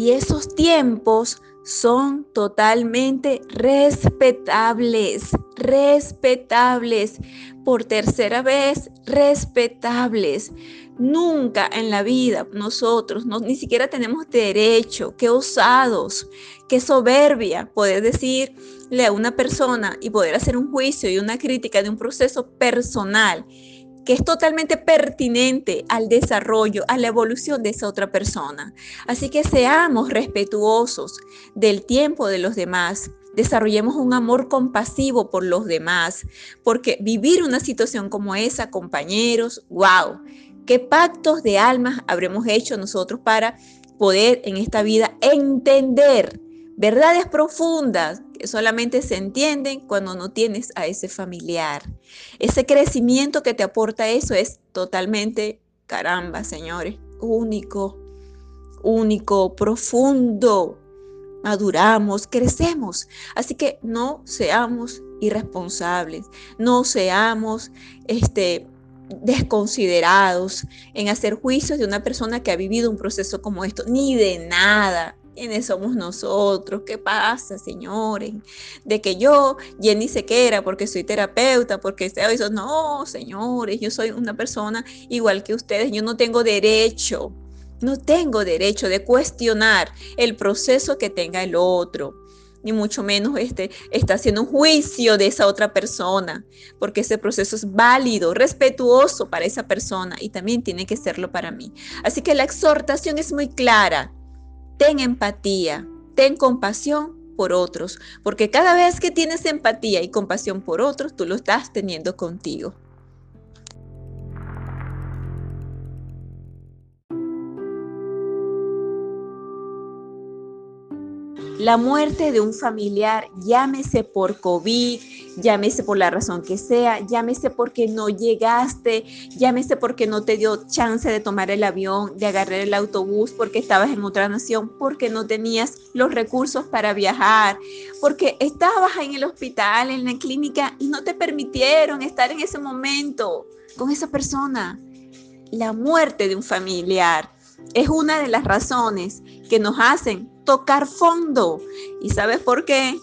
Y esos tiempos son totalmente respetables, respetables, por tercera vez, respetables. Nunca en la vida nosotros no, ni siquiera tenemos derecho, qué osados, qué soberbia poder decirle a una persona y poder hacer un juicio y una crítica de un proceso personal que es totalmente pertinente al desarrollo, a la evolución de esa otra persona. Así que seamos respetuosos del tiempo de los demás. Desarrollemos un amor compasivo por los demás, porque vivir una situación como esa, compañeros, wow, qué pactos de almas habremos hecho nosotros para poder en esta vida entender verdades profundas que solamente se entienden cuando no tienes a ese familiar. Ese crecimiento que te aporta eso es totalmente, caramba, señores, único, único, profundo. Maduramos, crecemos. Así que no seamos irresponsables, no seamos este, desconsiderados en hacer juicios de una persona que ha vivido un proceso como esto, ni de nada. ¿Quiénes somos nosotros? ¿Qué pasa, señores? De que yo, Jenny Sequera, porque soy terapeuta, porque sea eso. No, señores, yo soy una persona igual que ustedes. Yo no tengo derecho, no tengo derecho de cuestionar el proceso que tenga el otro ni mucho menos este, está haciendo un juicio de esa otra persona, porque ese proceso es válido, respetuoso para esa persona y también tiene que serlo para mí. Así que la exhortación es muy clara ten empatía, ten compasión por otros, porque cada vez que tienes empatía y compasión por otros, tú lo estás teniendo contigo. La muerte de un familiar, llámese por COVID, llámese por la razón que sea, llámese porque no llegaste, llámese porque no te dio chance de tomar el avión, de agarrar el autobús, porque estabas en otra nación, porque no tenías los recursos para viajar, porque estabas en el hospital, en la clínica y no te permitieron estar en ese momento con esa persona. La muerte de un familiar es una de las razones que nos hacen tocar fondo. ¿Y sabes por qué?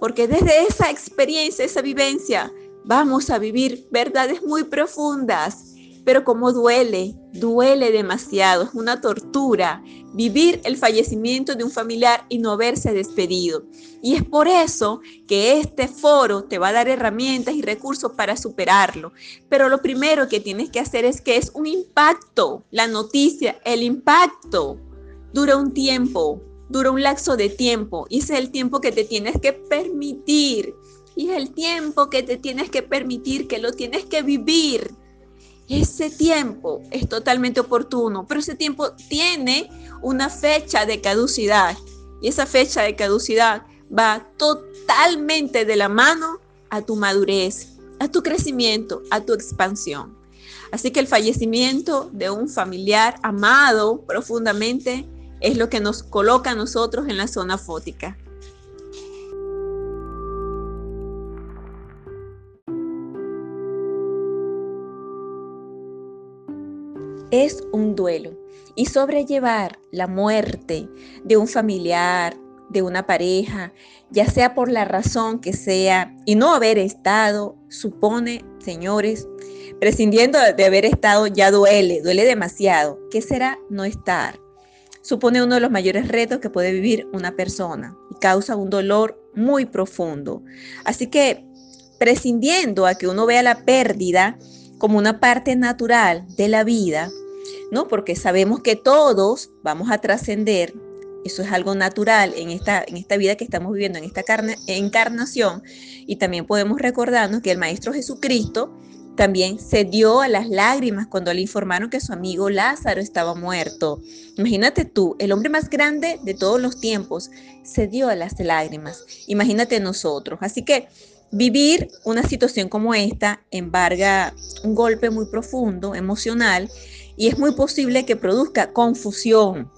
Porque desde esa experiencia, esa vivencia, vamos a vivir verdades muy profundas. Pero como duele, duele demasiado, es una tortura vivir el fallecimiento de un familiar y no haberse despedido. Y es por eso que este foro te va a dar herramientas y recursos para superarlo. Pero lo primero que tienes que hacer es que es un impacto, la noticia, el impacto dura un tiempo, dura un lapso de tiempo y ese es el tiempo que te tienes que permitir. Y es el tiempo que te tienes que permitir, que lo tienes que vivir. Ese tiempo es totalmente oportuno, pero ese tiempo tiene una fecha de caducidad. Y esa fecha de caducidad va totalmente de la mano a tu madurez, a tu crecimiento, a tu expansión. Así que el fallecimiento de un familiar amado profundamente es lo que nos coloca a nosotros en la zona fótica. Es un duelo y sobrellevar la muerte de un familiar, de una pareja, ya sea por la razón que sea, y no haber estado, supone, señores, prescindiendo de haber estado ya duele, duele demasiado. ¿Qué será no estar? Supone uno de los mayores retos que puede vivir una persona y causa un dolor muy profundo. Así que prescindiendo a que uno vea la pérdida como una parte natural de la vida, ¿no? Porque sabemos que todos vamos a trascender, eso es algo natural en esta, en esta vida que estamos viviendo, en esta encarnación, y también podemos recordarnos que el Maestro Jesucristo también se dio a las lágrimas cuando le informaron que su amigo Lázaro estaba muerto. Imagínate tú, el hombre más grande de todos los tiempos, se dio a las lágrimas. Imagínate nosotros. Así que vivir una situación como esta embarga un golpe muy profundo, emocional, y es muy posible que produzca confusión,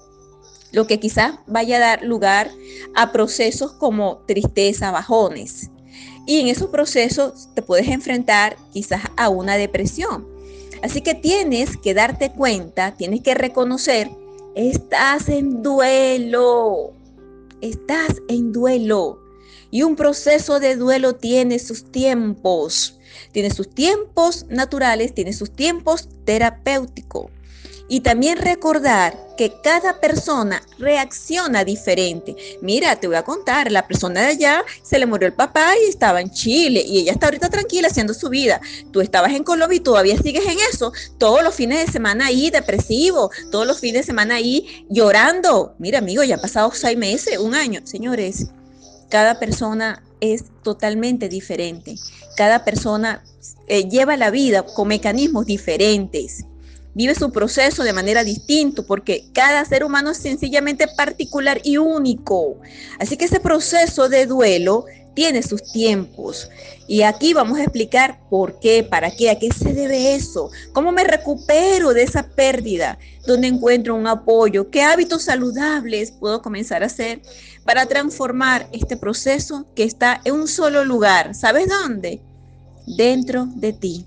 lo que quizás vaya a dar lugar a procesos como tristeza, bajones. Y en esos procesos te puedes enfrentar quizás a una depresión. Así que tienes que darte cuenta, tienes que reconocer estás en duelo, estás en duelo. Y un proceso de duelo tiene sus tiempos, tiene sus tiempos naturales, tiene sus tiempos terapéuticos. Y también recordar que cada persona reacciona diferente. Mira, te voy a contar, la persona de allá se le murió el papá y estaba en Chile y ella está ahorita tranquila haciendo su vida. Tú estabas en Colombia y todavía sigues en eso. Todos los fines de semana ahí depresivo, todos los fines de semana ahí llorando. Mira, amigo, ya han pasado seis meses, un año. Señores, cada persona es totalmente diferente. Cada persona eh, lleva la vida con mecanismos diferentes vive su proceso de manera distinta, porque cada ser humano es sencillamente particular y único. Así que ese proceso de duelo tiene sus tiempos. Y aquí vamos a explicar por qué, para qué, a qué se debe eso, cómo me recupero de esa pérdida, dónde encuentro un apoyo, qué hábitos saludables puedo comenzar a hacer para transformar este proceso que está en un solo lugar. ¿Sabes dónde? Dentro de ti.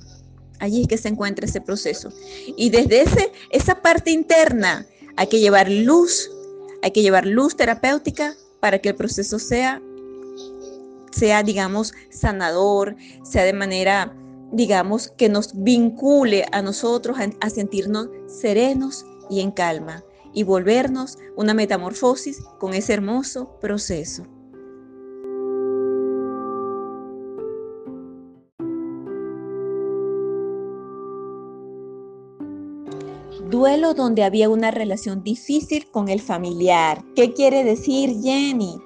Allí es que se encuentra ese proceso. Y desde ese, esa parte interna hay que llevar luz, hay que llevar luz terapéutica para que el proceso sea, sea digamos, sanador, sea de manera, digamos, que nos vincule a nosotros a sentirnos serenos y en calma y volvernos una metamorfosis con ese hermoso proceso. Duelo donde había una relación difícil con el familiar. ¿Qué quiere decir Jenny?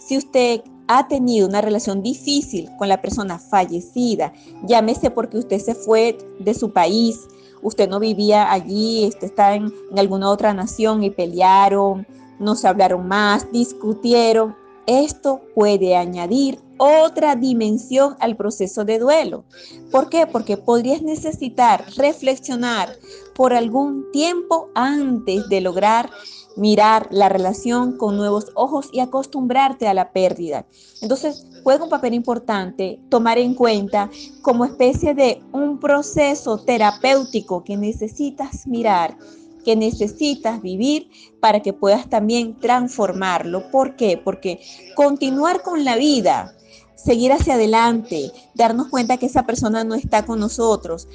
Si usted ha tenido una relación difícil con la persona fallecida, llámese porque usted se fue de su país, usted no vivía allí, usted está en, en alguna otra nación y pelearon, no se hablaron más, discutieron. Esto puede añadir otra dimensión al proceso de duelo. ¿Por qué? Porque podrías necesitar reflexionar por algún tiempo antes de lograr mirar la relación con nuevos ojos y acostumbrarte a la pérdida. Entonces, juega un papel importante tomar en cuenta como especie de un proceso terapéutico que necesitas mirar que necesitas vivir para que puedas también transformarlo. ¿Por qué? Porque continuar con la vida seguir hacia adelante, darnos cuenta que esa persona no está con nosotros.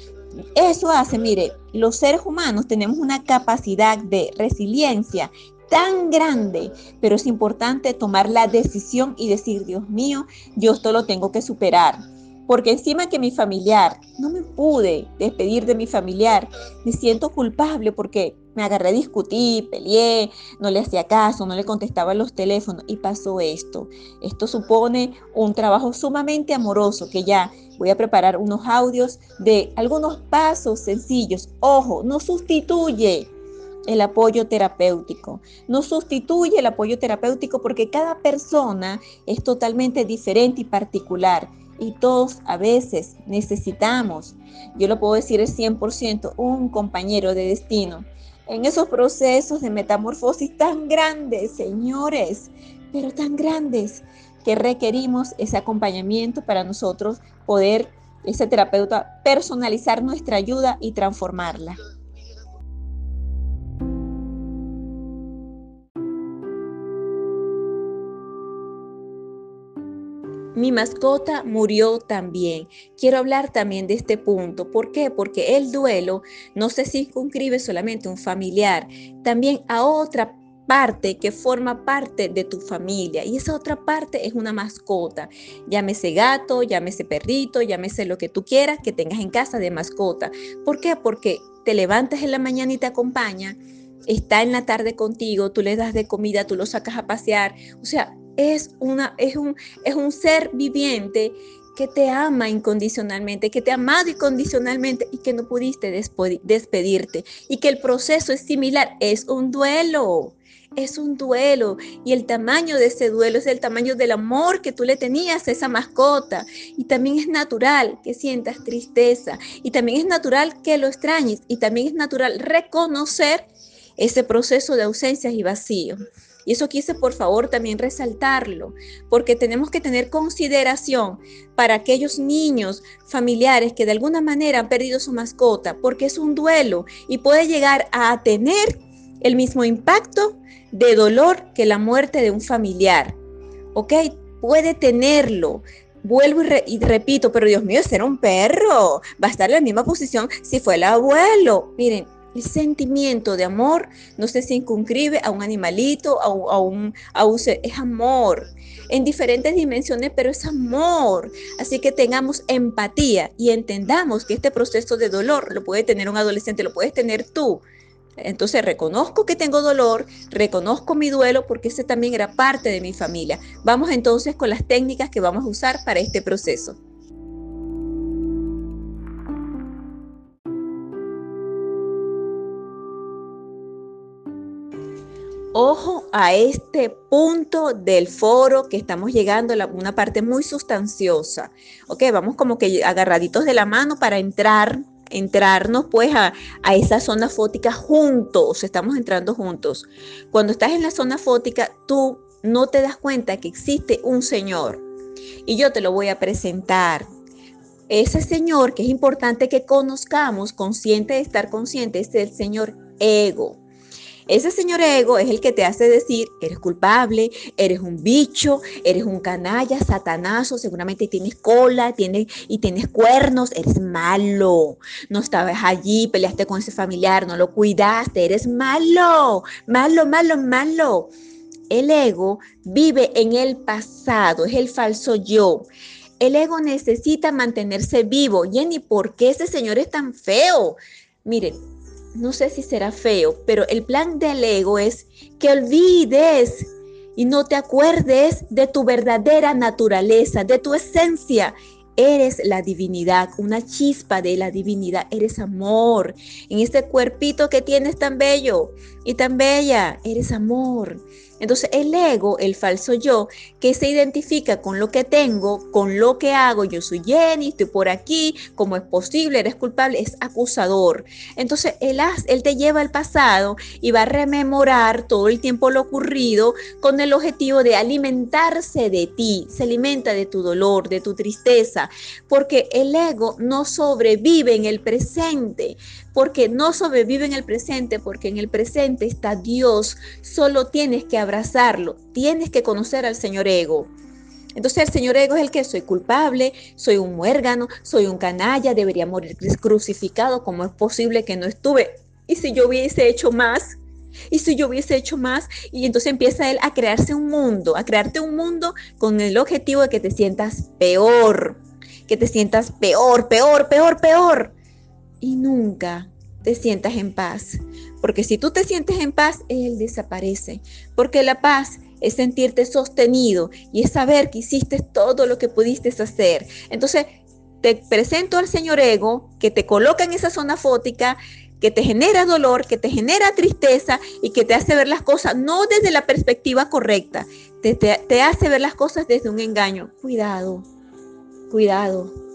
Eso hace, mire, los seres humanos tenemos una capacidad de resiliencia tan grande, pero es importante tomar la decisión y decir, Dios mío, yo esto lo tengo que superar. Porque encima que mi familiar, no me pude despedir de mi familiar, me siento culpable porque me agarré a discutir, peleé, no le hacía caso, no le contestaba los teléfonos y pasó esto. Esto supone un trabajo sumamente amoroso que ya voy a preparar unos audios de algunos pasos sencillos. Ojo, no sustituye el apoyo terapéutico. No sustituye el apoyo terapéutico porque cada persona es totalmente diferente y particular. Y todos a veces necesitamos, yo lo puedo decir el 100%, un compañero de destino en esos procesos de metamorfosis tan grandes, señores, pero tan grandes, que requerimos ese acompañamiento para nosotros poder, ese terapeuta, personalizar nuestra ayuda y transformarla. Mi mascota murió también. Quiero hablar también de este punto. ¿Por qué? Porque el duelo no se circunscribe solamente a un familiar, también a otra parte que forma parte de tu familia y esa otra parte es una mascota, llámese gato, llámese perrito, llámese lo que tú quieras que tengas en casa de mascota. ¿Por qué? Porque te levantas en la mañana y te acompaña, está en la tarde contigo, tú le das de comida, tú lo sacas a pasear, o sea, es, una, es, un, es un ser viviente que te ama incondicionalmente, que te ha amado incondicionalmente y que no pudiste despedirte. Y que el proceso es similar, es un duelo, es un duelo. Y el tamaño de ese duelo es el tamaño del amor que tú le tenías a esa mascota. Y también es natural que sientas tristeza. Y también es natural que lo extrañes. Y también es natural reconocer ese proceso de ausencias y vacío. Y eso quise por favor también resaltarlo, porque tenemos que tener consideración para aquellos niños familiares que de alguna manera han perdido su mascota, porque es un duelo y puede llegar a tener el mismo impacto de dolor que la muerte de un familiar. ¿Ok? Puede tenerlo. Vuelvo y, repito, pero Dios mío, ser un perro. Va a estar en la misma posición si fue el abuelo. Miren, el sentimiento de amor no se circunscribe a un animalito, a, a, un, a un ser, es amor en diferentes dimensiones, pero es amor. Así que tengamos empatía y entendamos que este proceso de dolor lo puede tener un adolescente, lo puedes tener tú. Entonces reconozco que tengo dolor, reconozco mi duelo porque ese también era parte de mi familia. Vamos entonces con las técnicas que vamos a usar para este proceso. Ojo a este punto del foro que estamos llegando a una parte muy sustanciosa. Ok, vamos como que agarraditos de la mano para entrar entrarnos pues a, esa zona fótica juntos, estamos entrando juntos. Cuando estás en la zona fótica, tú no te das cuenta que existe un Señor. Y yo te lo voy a presentar. Ese Señor que es importante que conozcamos, consciente de estar consciente, es el Señor ego. Ese señor ego es el que te hace decir, eres culpable, eres un bicho, eres un canalla, satanazo, seguramente tienes cola tienes, y tienes cuernos, eres malo. No estabas allí, peleaste con ese familiar, no lo cuidaste, eres malo, malo, malo, malo. El ego vive en el pasado, es el falso yo. El ego necesita mantenerse vivo. Jenny, ¿por qué ese señor es tan feo? Miren, no sé si será feo, pero el plan del ego es que olvides y no te acuerdes de tu verdadera naturaleza, de tu esencia. Eres la divinidad, una chispa de la divinidad, eres amor. En este cuerpito que tienes tan bello y tan bella, eres amor. Entonces el ego, el falso yo, que se identifica con lo que tengo, con lo que hago, yo soy Jenny, estoy por aquí, ¿cómo es posible? Eres culpable, es acusador. Entonces él, él te lleva al pasado y va a rememorar todo el tiempo lo ocurrido con el objetivo de alimentarse de ti, se alimenta de tu dolor, de tu tristeza, porque el ego no sobrevive en el presente, porque no sobrevive en el presente, porque en el presente está Dios, solo tienes que abrazarlo, tienes que conocer al Señor ego. Entonces el Señor ego es el que soy culpable, soy un muérgano, soy un canalla, debería morir crucificado, ¿cómo es posible que no estuve? ¿Y si yo hubiese hecho más? ¿Y si yo hubiese hecho más? Y entonces empieza él a crearse un mundo, a crearte un mundo con el objetivo de que te sientas peor, que te sientas peor, peor, peor, peor. Y nunca te sientas en paz. Porque si tú te sientes en paz, Él desaparece. Porque la paz es sentirte sostenido y es saber que hiciste todo lo que pudiste hacer. Entonces, te presento al Señor Ego que te coloca en esa zona fótica, que te genera dolor, que te genera tristeza y que te hace ver las cosas no desde la perspectiva correcta, te, te hace ver las cosas desde un engaño. Cuidado, cuidado.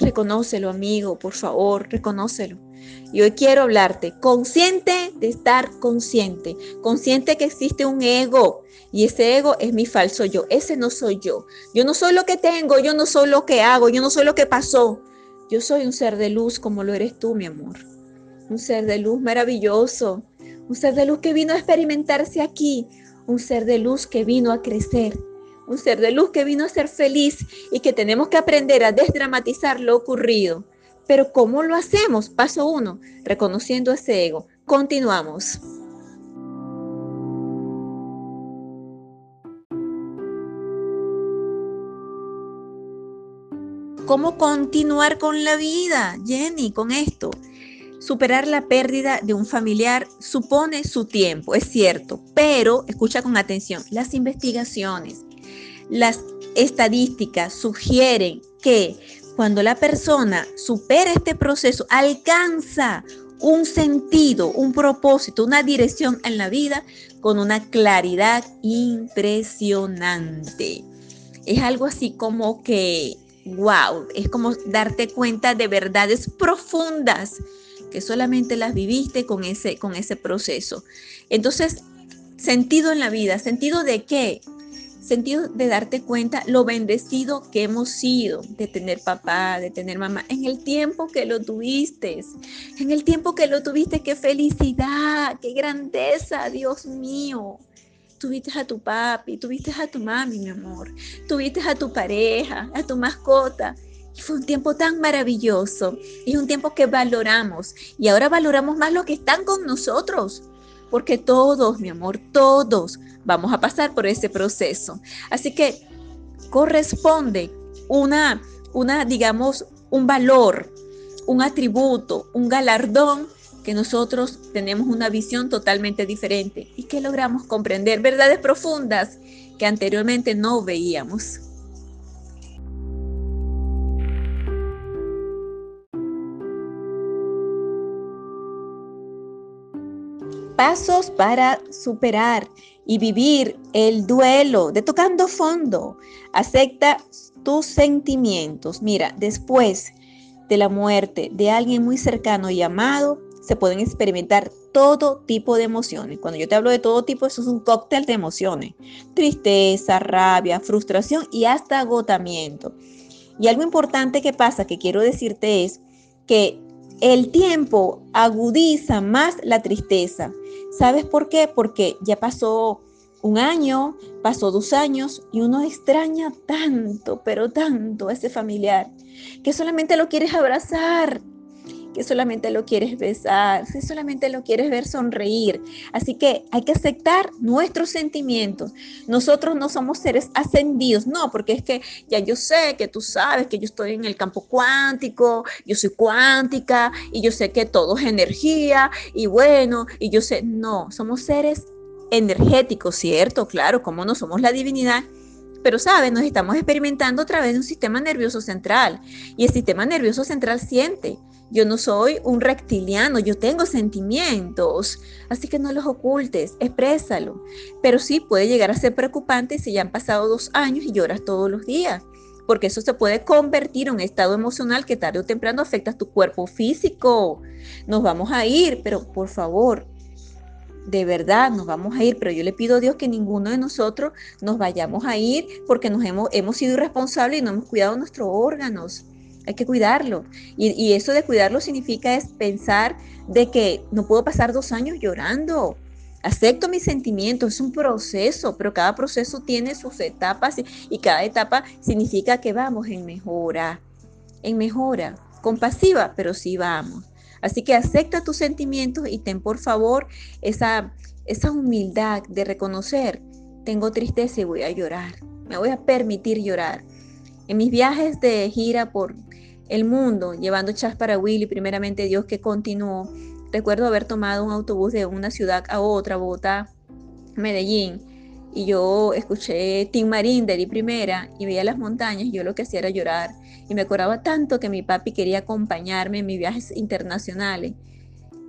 Reconócelo, amigo, por favor, reconócelo. Y hoy quiero hablarte consciente de estar consciente, consciente que existe un ego y ese ego es mi falso yo, ese no soy yo. Yo no soy lo que tengo, yo no soy lo que hago, yo no soy lo que pasó. Yo soy un ser de luz como lo eres tú, mi amor. Un ser de luz maravilloso, un ser de luz que vino a experimentarse aquí, un ser de luz que vino a crecer, un ser de luz que vino a ser feliz y que tenemos que aprender a desdramatizar lo ocurrido pero ¿cómo lo hacemos? Paso uno, reconociendo ese ego. Continuamos. ¿Cómo continuar con la vida, Jenny, con esto? Superar la pérdida de un familiar supone su tiempo, es cierto, pero escucha con atención, las investigaciones, las estadísticas sugieren que cuando la persona supera este proceso, alcanza un sentido, un propósito, una dirección en la vida con una claridad impresionante. Es algo así como que, wow, es como darte cuenta de verdades profundas que solamente las viviste con ese, con ese proceso. Entonces, sentido en la vida, sentido de qué? Sentido de darte cuenta lo bendecido que hemos sido de tener papá, de tener mamá, en el tiempo que lo tuviste, en el tiempo que lo tuviste, qué felicidad, qué grandeza, Dios mío. Tuviste a tu papi, tuviste a tu mami, mi amor, tuviste a tu pareja, a tu mascota. Y fue un tiempo tan maravilloso. Y un tiempo que valoramos. Y ahora valoramos más los que están con nosotros. Porque todos, mi amor, todos vamos a pasar por ese proceso. Así que corresponde una, una, digamos, un valor, un atributo, un galardón que nosotros tenemos una visión totalmente diferente y que logramos comprender verdades profundas que anteriormente no veíamos. Pasos para superar y vivir el duelo de tocando fondo. Acepta tus sentimientos. Mira, después de la muerte de alguien muy cercano y amado, se pueden experimentar todo tipo de emociones. Cuando yo te hablo de todo tipo, eso es un cóctel de emociones. Tristeza, rabia, frustración y hasta agotamiento. Y algo importante que pasa, que quiero decirte es que el tiempo agudiza más la tristeza. ¿Sabes por qué? Porque ya pasó un año, pasó dos años y uno extraña tanto, pero tanto a ese familiar, que solamente lo quieres abrazar, que solamente lo quieres besar, que solamente lo quieres ver sonreír. Así que hay que aceptar nuestros sentimientos. Nosotros no somos seres ascendidos, no, porque es que ya yo sé que tú sabes que yo estoy en el campo cuántico, yo soy cuántica y yo sé que todo es energía y bueno, y yo sé, no, somos seres energéticos, ¿cierto? Claro, como no somos la divinidad, pero, ¿sabes? Nos estamos experimentando a través de un sistema nervioso central y el sistema nervioso central siente. Yo no soy un reptiliano, yo tengo sentimientos, así que no los ocultes, exprésalo. Pero sí puede llegar a ser preocupante si ya han pasado dos años y lloras todos los días, porque eso se puede convertir en un estado emocional que tarde o temprano afecta a tu cuerpo físico. Nos vamos a ir, pero por favor, de verdad nos vamos a ir, pero yo le pido a Dios que ninguno de nosotros nos vayamos a ir porque nos hemos, hemos sido irresponsables y no hemos cuidado nuestros órganos hay que cuidarlo. Y, eso de cuidarlo significa es pensar de que no puedo pasar dos años llorando. Acepto mis sentimientos, es un proceso, pero cada proceso tiene sus etapas y, cada etapa significa que vamos en mejora, en mejora, compasiva, pero sí vamos. Así que acepta tus sentimientos y ten por favor esa, esa humildad de reconocer, tengo tristeza y voy a llorar, me voy a permitir llorar. En mis viajes de gira por el mundo, llevando chas para Willy, primeramente Dios que continuó. Recuerdo haber tomado un autobús de una ciudad a otra, Bogotá, Medellín, y yo escuché Tim Marín de primera y veía las montañas, yo lo que hacía era llorar. Y me acordaba tanto que mi papi quería acompañarme en mis viajes internacionales.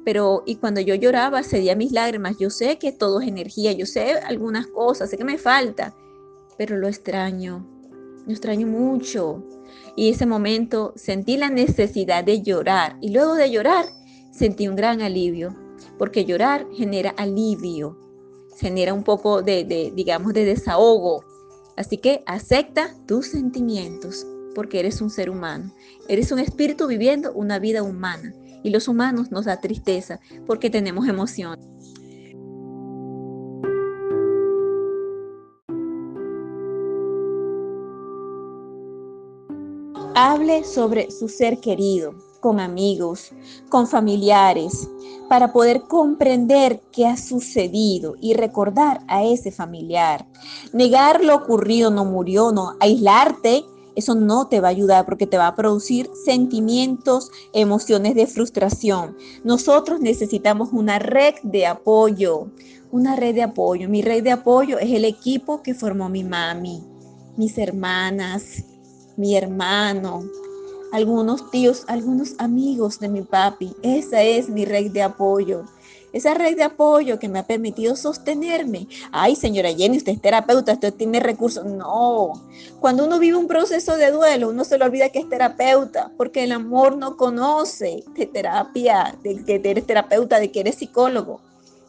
Pero, y cuando yo lloraba, cedía mis lágrimas. Yo sé que todo es energía, yo sé algunas cosas, sé que me falta, pero lo extraño, lo extraño mucho. Y ese momento sentí la necesidad de llorar. Y luego de llorar, sentí un gran alivio, porque llorar genera alivio, genera un poco de, digamos, de desahogo. Así que acepta tus sentimientos, porque eres un ser humano. Eres un espíritu viviendo una vida humana. Y los humanos nos da tristeza porque tenemos emociones. Hable sobre su ser querido, con amigos, con familiares, para poder comprender qué ha sucedido y recordar a ese familiar. Negar lo ocurrido, no murió, no aislarte, eso no te va a ayudar porque te va a producir sentimientos, emociones de frustración. Nosotros necesitamos una red de apoyo, una red de apoyo. Mi red de apoyo es el equipo que formó mi mami, mis hermanas, mi hermano, algunos tíos, algunos amigos de mi papi. Esa es mi red de apoyo. Esa red de apoyo que me ha permitido sostenerme. Ay, señora Jenny, usted es terapeuta, usted tiene recursos. No. Cuando uno vive un proceso de duelo, uno se le olvida que es terapeuta, porque el amor no conoce de terapia, de que eres terapeuta, de que eres psicólogo.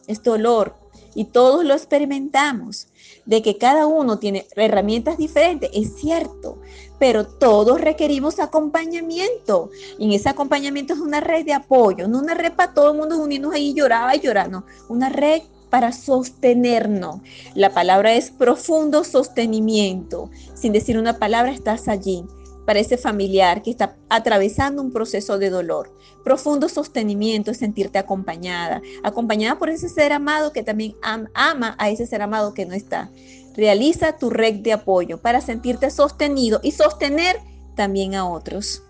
Es dolor. y todos lo experimentamos, de que cada uno tiene herramientas diferentes, es cierto, pero todos requerimos acompañamiento. Y en ese acompañamiento es una red de apoyo, no una red para todo el mundo unirnos ahí y llorar y llorar, no, una red para sostenernos. La palabra es profundo sostenimiento. Sin decir una palabra, estás allí para ese familiar que está atravesando un proceso de dolor. Profundo sostenimiento es sentirte acompañada, acompañada por ese ser amado que también ama a ese ser amado que no está. Realiza tu red de apoyo para sentirte sostenido y sostener también a otros.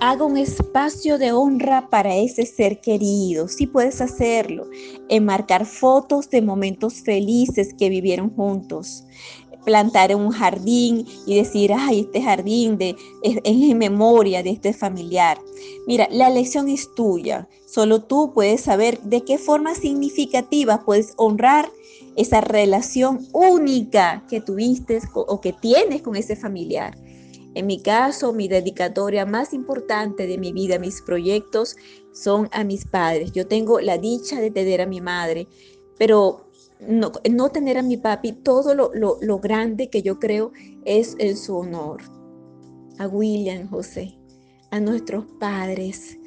Haga un espacio de honra para ese ser querido, si puedes hacerlo, enmarcar fotos de momentos felices que vivieron juntos, plantar un jardín y decir, ay, este jardín de, es, en memoria de este familiar. Mira, la lección es tuya, solo tú puedes saber de qué forma significativa puedes honrar esa relación única que tuviste o que tienes con ese familiar. En mi caso, mi dedicatoria más importante de mi vida, mis proyectos, son a mis padres. Yo tengo la dicha de tener a mi madre, pero no, tener a mi papi, todo lo, lo grande que yo creo es en su honor. A William José, a nuestros padres.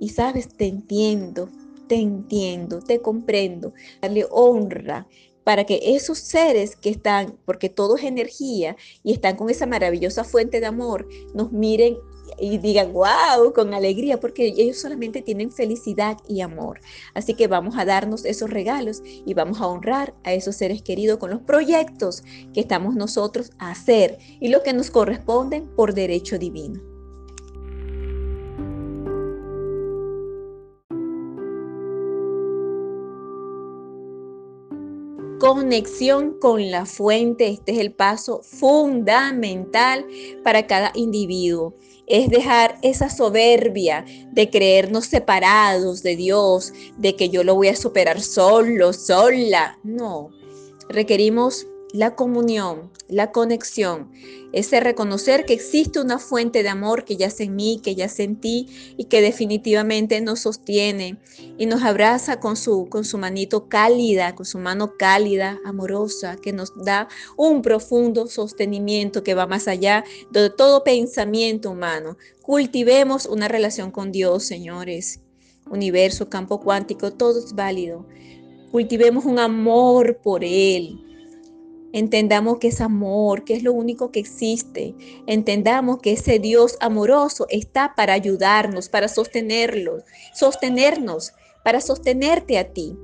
Y sabes, te entiendo, te entiendo, te comprendo. Darle honra, para que esos seres que están, porque todo es energía y están con esa maravillosa fuente de amor, nos miren y digan, wow, con alegría, porque ellos solamente tienen felicidad y amor. Así que vamos a darnos esos regalos y vamos a honrar a esos seres queridos con los proyectos que estamos nosotros a hacer y lo que nos corresponden por derecho divino. conexión con la fuente. Este es el paso fundamental para cada individuo. Es dejar esa soberbia de creernos separados de Dios, de que yo lo voy a superar solo, sola. No, requerimos la comunión, la conexión, ese reconocer que existe una fuente de amor que yace en mí, que yace en ti y que definitivamente nos sostiene y nos abraza con su, con su manito cálida, con su mano cálida, amorosa, que nos da un profundo sostenimiento que va más allá de todo pensamiento humano. Cultivemos una relación con Dios, señores. Universo, campo cuántico, todo es válido. Cultivemos un amor por Él Entendamos que es amor, que es lo único que existe. Entendamos que ese Dios amoroso está para ayudarnos, para sostenerlos, sostenernos, para sostenerte a ti.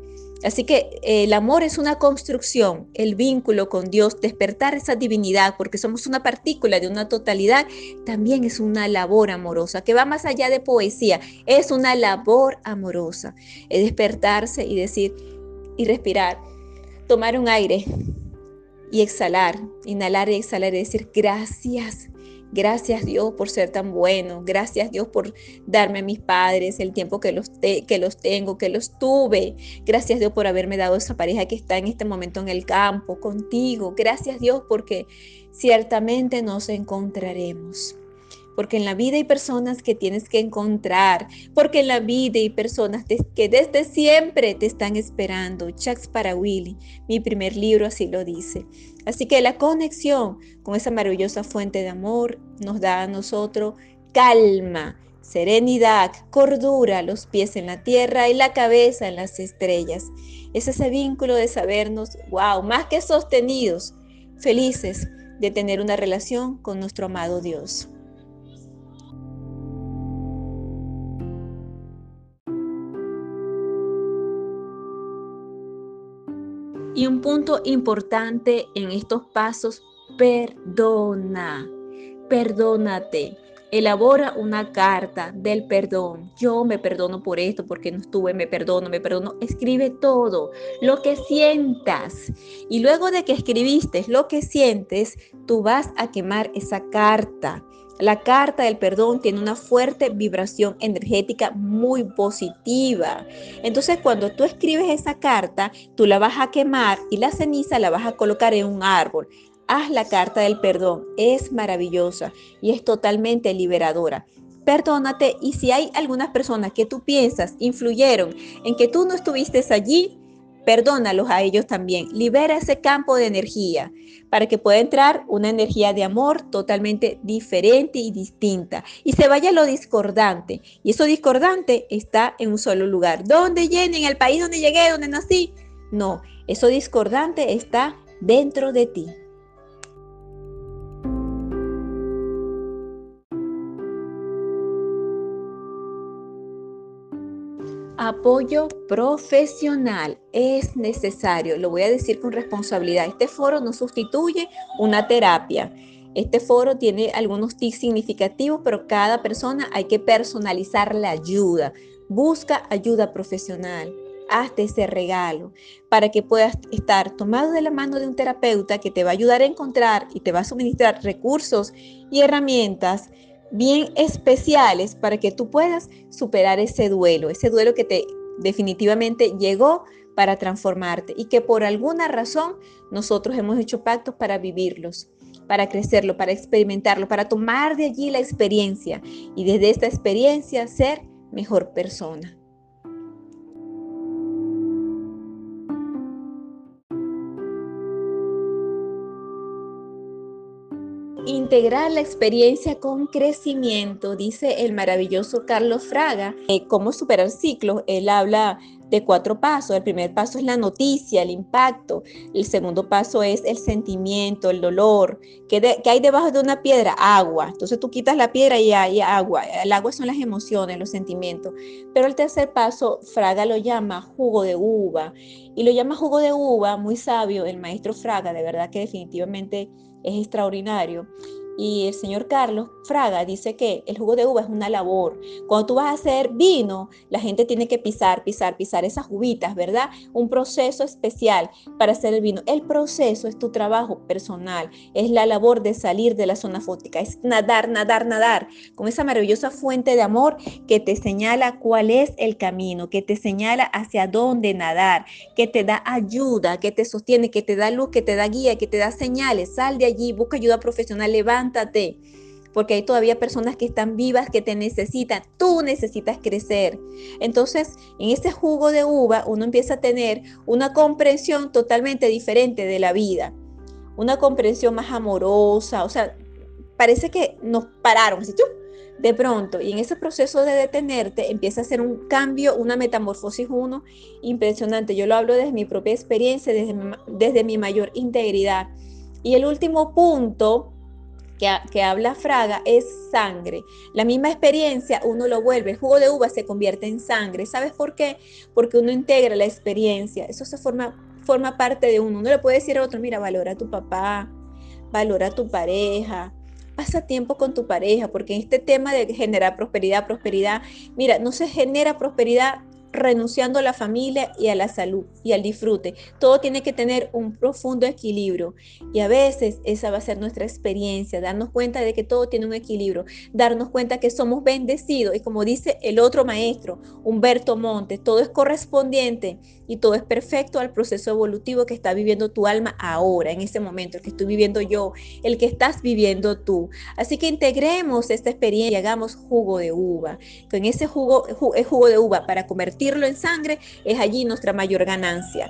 Así que eh, el amor es una construcción, el vínculo con Dios, despertar esa divinidad, porque somos una partícula de una totalidad, también es una labor amorosa, que va más allá de poesía, es una labor amorosa. Es despertarse y decir y respirar, tomar un aire, y exhalar, inhalar y exhalar y decir gracias. Gracias Dios por ser tan bueno. Gracias Dios por darme a mis padres el tiempo que los, que los tengo, que los tuve. Gracias Dios por haberme dado esa pareja que está en este momento en el campo contigo. Gracias Dios porque ciertamente nos encontraremos porque en la vida hay personas que tienes que encontrar, porque en la vida hay personas que desde siempre te están esperando. Chucks para Willy, mi primer libro así lo dice. Así que la conexión con esa maravillosa fuente de amor nos da a nosotros calma, serenidad, cordura, los pies en la tierra y la cabeza en las estrellas. Es ese vínculo de sabernos, wow, más que sostenidos, felices de tener una relación con nuestro amado Dios. Y un punto importante en estos pasos, perdona, perdónate. Elabora una carta del perdón. Yo me perdono por esto, porque no estuve, me perdono, me perdono. Escribe todo lo que sientas. Y luego de que escribiste lo que sientes, tú vas a quemar esa carta. La carta del perdón tiene una fuerte vibración energética muy positiva. Entonces, cuando tú escribes esa carta, tú la vas a quemar y la ceniza la vas a colocar en un árbol. haz la carta del perdón. Es maravillosa y es totalmente liberadora. Perdónate y si hay algunas personas que tú piensas influyeron en que tú no estuviste allí, perdónalos a ellos también. Libera ese campo de energía para que pueda entrar una energía de amor totalmente diferente y distinta y se vaya lo discordante. Y eso discordante está en un solo lugar. ¿Dónde llene? ¿En el país donde llegué, donde nací? No, eso discordante está dentro de ti. Apoyo profesional es necesario, lo voy a decir con responsabilidad. Este foro no sustituye una terapia. Este foro tiene algunos tics significativos, pero cada persona hay que personalizar la ayuda. Busca ayuda profesional. Hazte ese regalo para que puedas estar tomado de la mano de un terapeuta que te va a ayudar a encontrar y te va a suministrar recursos y herramientas bien especiales para que tú puedas superar ese duelo, ese duelo que te definitivamente llegó para transformarte y que por alguna razón nosotros hemos hecho pactos para vivirlos, para crecerlo, para experimentarlo, para tomar de allí la experiencia y desde esta experiencia ser mejor persona. Integrar la experiencia con crecimiento, dice el maravilloso Carlos Fraga. Eh, ¿Cómo superar ciclos? Él habla de cuatro pasos. El primer paso es la noticia, el impacto. El segundo paso es el sentimiento, el dolor. ¿Qué, hay debajo de una piedra? Agua. Entonces tú quitas la piedra y hay agua. El agua son las emociones, los sentimientos. Pero el tercer paso, Fraga lo llama jugo de uva. Y lo llama jugo de uva, muy sabio, el maestro Fraga, de verdad que definitivamente es extraordinario. Y el señor Carlos Fraga dice que el jugo de uva es una labor. Cuando tú vas a hacer vino, la gente tiene que pisar, pisar, pisar esas uvitas, ¿verdad? Un proceso especial para hacer el vino. El proceso es tu trabajo personal, es la labor de salir de la zona fótica, es nadar, nadar, nadar, con esa maravillosa fuente de amor que te señala cuál es el camino, que te señala hacia dónde nadar, que te da ayuda, que te sostiene, que te da luz, que te da guía, que te da señales. Sal de allí, busca ayuda profesional, levanta porque hay todavía personas que están vivas que te necesitan. Tú necesitas crecer. Entonces, en ese jugo de uva, uno empieza a tener una comprensión totalmente diferente de la vida. Una comprensión más amorosa. O sea, parece que nos pararon. ¿sí? De pronto, y en ese proceso de detenerte, empieza a hacer un cambio, una metamorfosis uno impresionante. Yo lo hablo desde mi propia experiencia, desde, desde mi mayor integridad. Y el último punto que, habla Fraga es sangre. La misma experiencia uno lo vuelve, el jugo de uva se convierte en sangre. ¿Sabes por qué? Porque uno integra la experiencia, eso se forma, forma parte de uno. Uno le puede decir a otro, mira, valora a tu papá, valora a tu pareja, pasa tiempo con tu pareja, porque en este tema de generar prosperidad, prosperidad, mira, no se genera prosperidad renunciando a la familia y a la salud y al disfrute. Todo tiene que tener un profundo equilibrio y a veces esa va a ser nuestra experiencia, darnos cuenta de que todo tiene un equilibrio, darnos cuenta que somos bendecidos y como dice el otro maestro, Humberto Montes, todo es correspondiente y todo es perfecto al proceso evolutivo que está viviendo tu alma ahora, en ese momento, el que estoy viviendo yo, el que estás viviendo tú. Así que integremos esta experiencia y hagamos jugo de uva. Con ese jugo, jugo de uva para convertirlo en sangre, es allí nuestra mayor ganancia.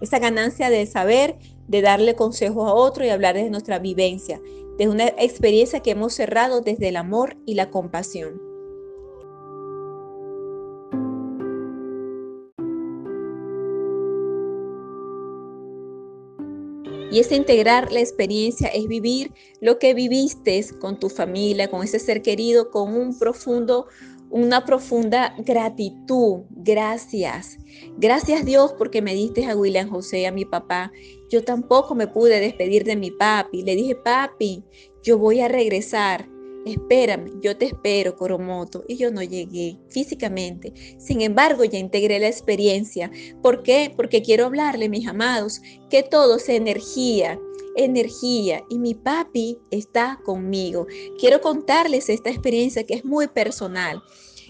Esa ganancia de saber, de darle consejos a otro y hablar de nuestra vivencia, de una experiencia que hemos cerrado desde el amor y la compasión. Y ese integrar la experiencia es vivir lo que viviste con tu familia, con ese ser querido, con un profundo, una profunda gratitud. Gracias. Gracias Dios porque me diste a William José, a mi papá. Yo tampoco me pude despedir de mi papi. Le dije, papi, yo voy a regresar espérame, yo te espero, Coromoto. Y yo no llegué físicamente. Sin embargo, ya integré la experiencia. ¿Por qué? Porque quiero hablarle, mis amados, que todo es energía energía y mi papi está conmigo. Quiero contarles esta experiencia que es muy personal.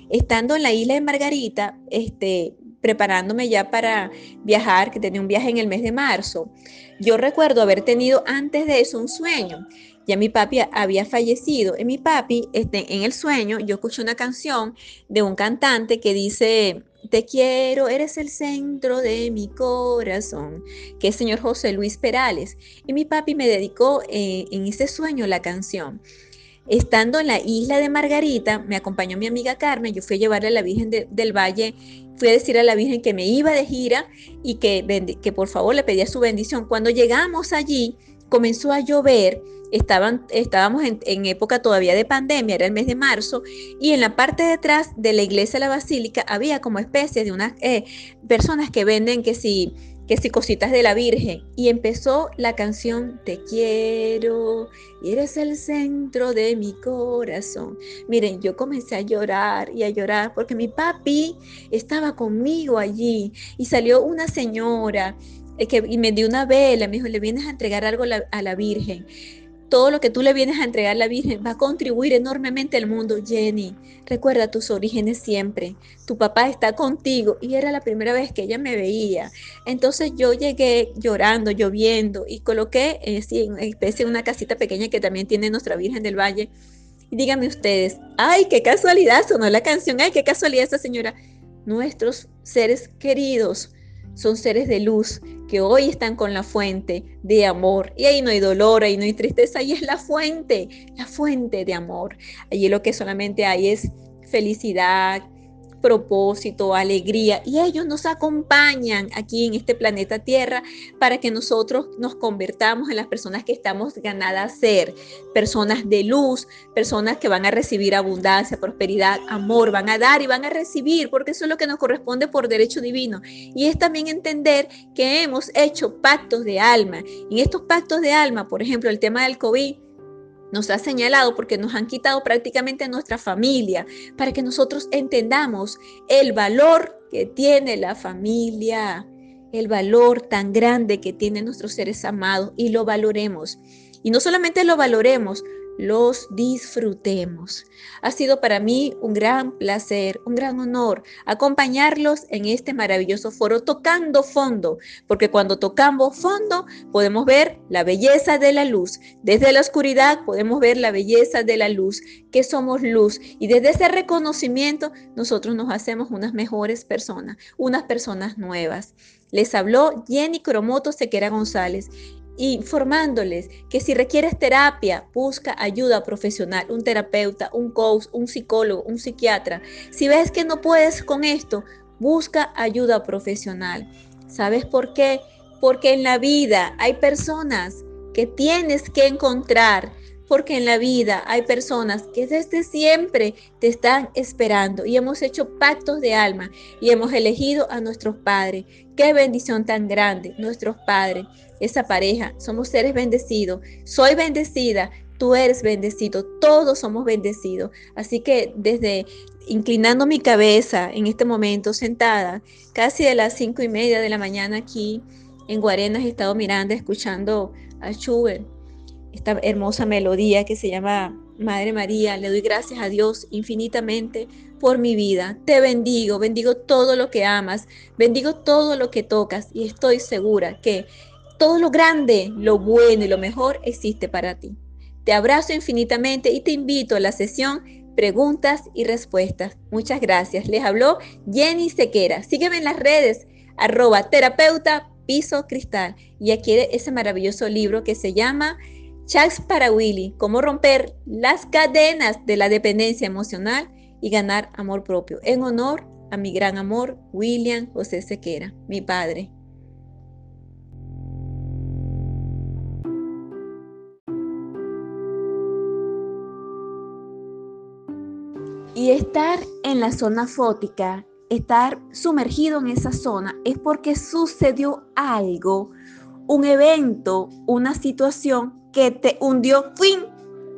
Estando en la isla de Margarita, este, preparándome ya para viajar, que tenía un viaje en el mes de marzo. Yo recuerdo haber tenido antes de eso un sueño. Ya mi papi había fallecido. En mi papi, este, en el sueño, yo escuché una canción de un cantante que dice, te quiero, eres el centro de mi corazón, que es señor José Luis Perales. Y mi papi me dedicó eh, en ese sueño la canción. Estando en la isla de Margarita, me acompañó mi amiga Carmen, yo fui a llevarle a la Virgen del Valle, fui a decir a la Virgen que me iba de gira y que, que por favor le pedía su bendición. Cuando llegamos allí, comenzó a llover, estaban, estábamos en, época todavía de pandemia, era el mes de marzo, y en la parte de atrás de la iglesia de la basílica había como especies de unas eh, personas que venden que si que si cositas de la Virgen. Y empezó la canción Te quiero y eres el centro de mi corazón. Miren, yo comencé a llorar y a llorar porque mi papi estaba conmigo allí y salió una señora y me dio una vela, me dijo, le vienes a entregar algo a la Virgen todo lo que tú le vienes a entregar a la Virgen va a contribuir enormemente al mundo. Jenny, recuerda tus orígenes siempre. Tu papá está contigo y era la primera vez que ella me veía. Entonces yo llegué llorando, lloviendo y coloqué eh, en una especie una casita pequeña que también tiene nuestra Virgen del Valle. Y díganme ustedes, ay, qué casualidad sonó la canción, ay, qué casualidad esa señora. Nuestros seres queridos son seres de luz que hoy están con la fuente de amor. Y ahí no hay dolor, ahí no hay tristeza, ahí es la fuente, la fuente de amor. Allí lo que solamente hay es felicidad, propósito, alegría, y ellos nos acompañan aquí en este planeta Tierra para que nosotros nos convertamos en las personas que estamos ganadas a ser, personas de luz, personas que van a recibir abundancia, prosperidad, amor, van a dar y van a recibir, porque eso es lo que nos corresponde por derecho divino. Y es también entender que hemos hecho pactos de alma. En estos pactos de alma, por ejemplo, el tema del COVID, nos ha señalado porque nos han quitado prácticamente nuestra familia, para que nosotros entendamos el valor que tiene la familia, el valor tan grande que tienen nuestros seres amados y lo valoremos. Y no solamente lo valoremos, los disfrutemos. Ha sido para mí un gran placer, un gran honor acompañarlos en este maravilloso foro tocando fondo, porque cuando tocamos fondo podemos ver la belleza de la luz. Desde la oscuridad podemos ver la belleza de la luz, que somos luz. Y desde ese reconocimiento nosotros nos hacemos unas mejores personas, unas personas nuevas. Les habló Jenny Cromoto Sequera González informándoles que si requieres terapia, busca ayuda profesional, un terapeuta, un coach, un psicólogo, un psiquiatra. Si ves que no puedes con esto, busca ayuda profesional. ¿Sabes por qué? Porque en la vida hay personas que tienes que encontrar porque en la vida hay personas que desde siempre te están esperando y hemos hecho pactos de alma y hemos elegido a nuestros padres. Qué bendición tan grande, nuestros padres, esa pareja, somos seres bendecidos. Soy bendecida, tú eres bendecido, todos somos bendecidos. Así que desde inclinando mi cabeza en este momento, sentada, casi de las cinco y media de la mañana aquí en Guarenas, he estado mirando, escuchando a Schubert esta hermosa melodía que se llama Madre María. Le doy gracias a Dios infinitamente por mi vida. Te bendigo, bendigo todo lo que amas, bendigo todo lo que tocas y estoy segura que todo lo grande, lo bueno y lo mejor existe para ti. Te abrazo infinitamente y te invito a la sesión preguntas y respuestas. Muchas gracias. Les habló Jenny Sequera. Sígueme en las redes arroba terapeuta piso cristal y adquiere ese maravilloso libro que se llama Chats para Willy, cómo romper las cadenas de la dependencia emocional y ganar amor propio, en honor a mi gran amor, William José Sequera, mi padre. Y estar en la zona fótica, estar sumergido en esa zona, es porque sucedió algo, un evento, una situación que te hundió fin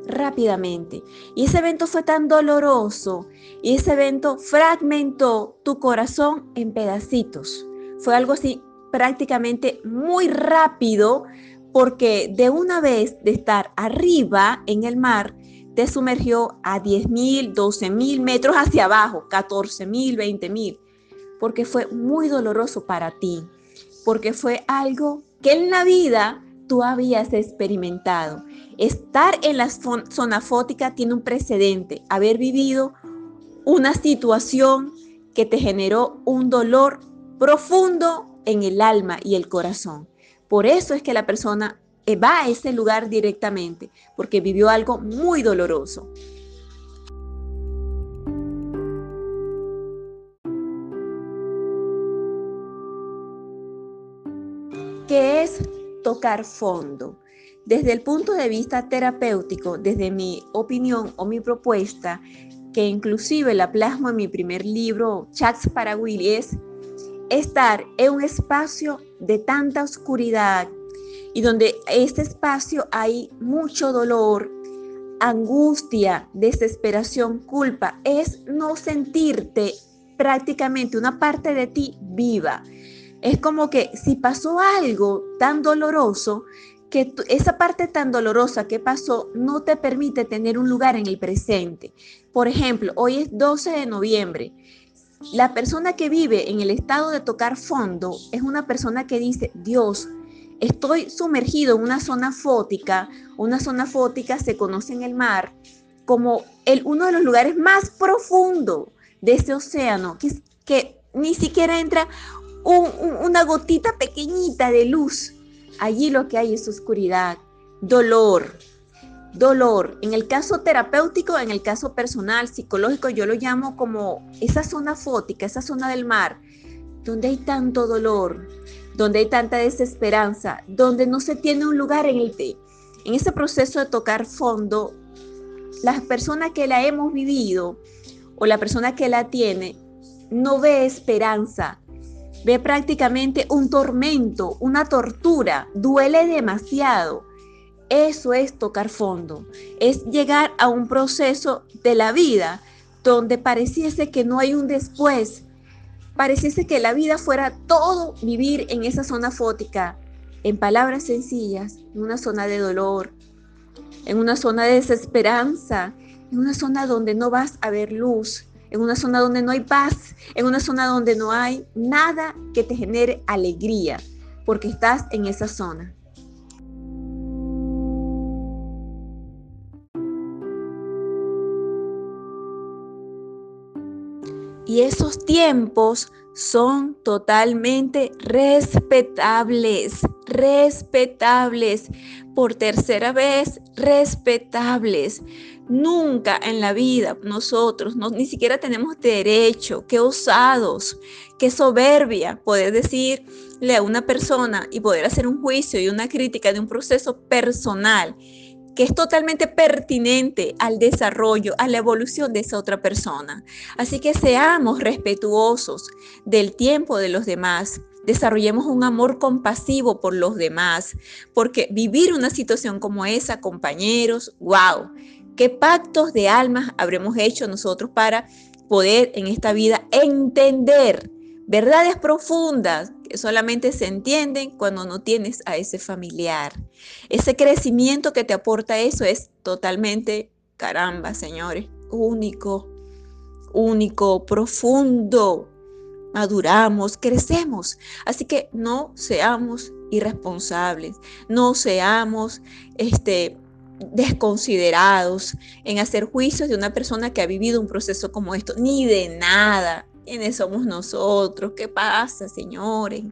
rápidamente. Y ese evento fue tan doloroso y ese evento fragmentó tu corazón en pedacitos. Fue algo así prácticamente muy rápido porque de una vez de estar arriba en el mar, te sumergió a 10 mil, 12 mil metros hacia abajo, 14 mil, 20 mil. porque fue muy doloroso para ti, porque fue algo que en la vida tú habías experimentado. Estar en la zona fótica tiene un precedente, haber vivido una situación que te generó un dolor profundo en el alma y el corazón. Por eso es que la persona va a ese lugar directamente, porque vivió algo muy doloroso. ¿Qué es tocar fondo? Desde el punto de vista terapéutico, desde mi opinión o mi propuesta, que inclusive la plasmo en mi primer libro, Chats para Willy, es estar en un espacio de tanta oscuridad y donde este espacio hay mucho dolor, angustia, desesperación, culpa, es no sentirte prácticamente una parte de ti viva. Es como que si pasó algo tan doloroso, que esa parte tan dolorosa que pasó no te permite tener un lugar en el presente. Por ejemplo, hoy es 12 de noviembre. La persona que vive en el estado de tocar fondo es una persona que dice, Dios, estoy sumergido en una zona fótica. Una zona fótica se conoce en el mar como el, uno de los lugares más profundos de ese océano, que ni siquiera entra una gotita pequeñita de luz Allí lo que hay es oscuridad, dolor, dolor. En el caso terapéutico, en el caso personal, psicológico, yo lo llamo como esa zona fótica, esa zona del mar, donde hay tanto dolor, donde hay tanta desesperanza, donde no se tiene un lugar en el té. En ese proceso de tocar fondo, las personas que la hemos vivido o la persona que la tiene no ve esperanza, ve prácticamente un tormento, una tortura, duele demasiado. Eso es tocar fondo, es llegar a un proceso de la vida donde pareciese que no hay un después, pareciese que la vida fuera todo vivir en esa zona fótica, en palabras sencillas, en una zona de dolor, en una zona de desesperanza, en una zona donde no vas a ver luz, en una zona donde no hay paz, en una zona donde no hay nada que te genere alegría, porque estás en esa zona. Y esos tiempos son totalmente respetables, respetables, por tercera vez, respetables. Nunca en la vida nosotros no, ni siquiera tenemos derecho, qué osados, qué soberbia poder decirle a una persona y poder hacer un juicio y una crítica de un proceso personal que es totalmente pertinente al desarrollo, a la evolución de esa otra persona. Así que seamos respetuosos del tiempo de los demás, desarrollemos un amor compasivo por los demás, porque vivir una situación como esa, compañeros, wow, ¿Qué pactos de almas habremos hecho nosotros para poder en esta vida entender verdades profundas solamente se entienden cuando no tienes a ese familiar? Ese crecimiento que te aporta eso es totalmente, caramba, señores, único, único, profundo. Maduramos, crecemos. Así que no seamos irresponsables, no seamos este desconsiderados en hacer juicios de una persona que ha vivido un proceso como esto, ni de nada. ¿Quiénes somos nosotros? ¿Qué pasa, señores?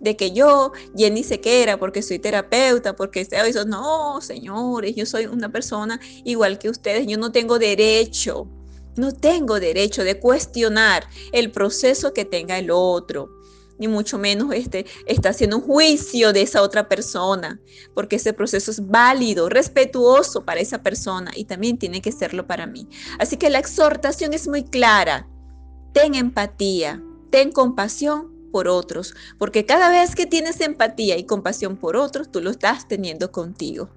De que yo, Jenny Sequera, porque soy terapeuta, porque eso. No, señores, yo soy una persona igual que ustedes. Yo no tengo derecho, no tengo derecho de cuestionar el proceso que tenga el otro ni mucho menos este, está haciendo un juicio de esa otra persona, porque ese proceso es válido, respetuoso para esa persona y también tiene que serlo para mí. Así que la exhortación es muy clara. Ten empatía, ten compasión por otros, porque cada vez que tienes empatía y compasión por otros, tú lo estás teniendo contigo.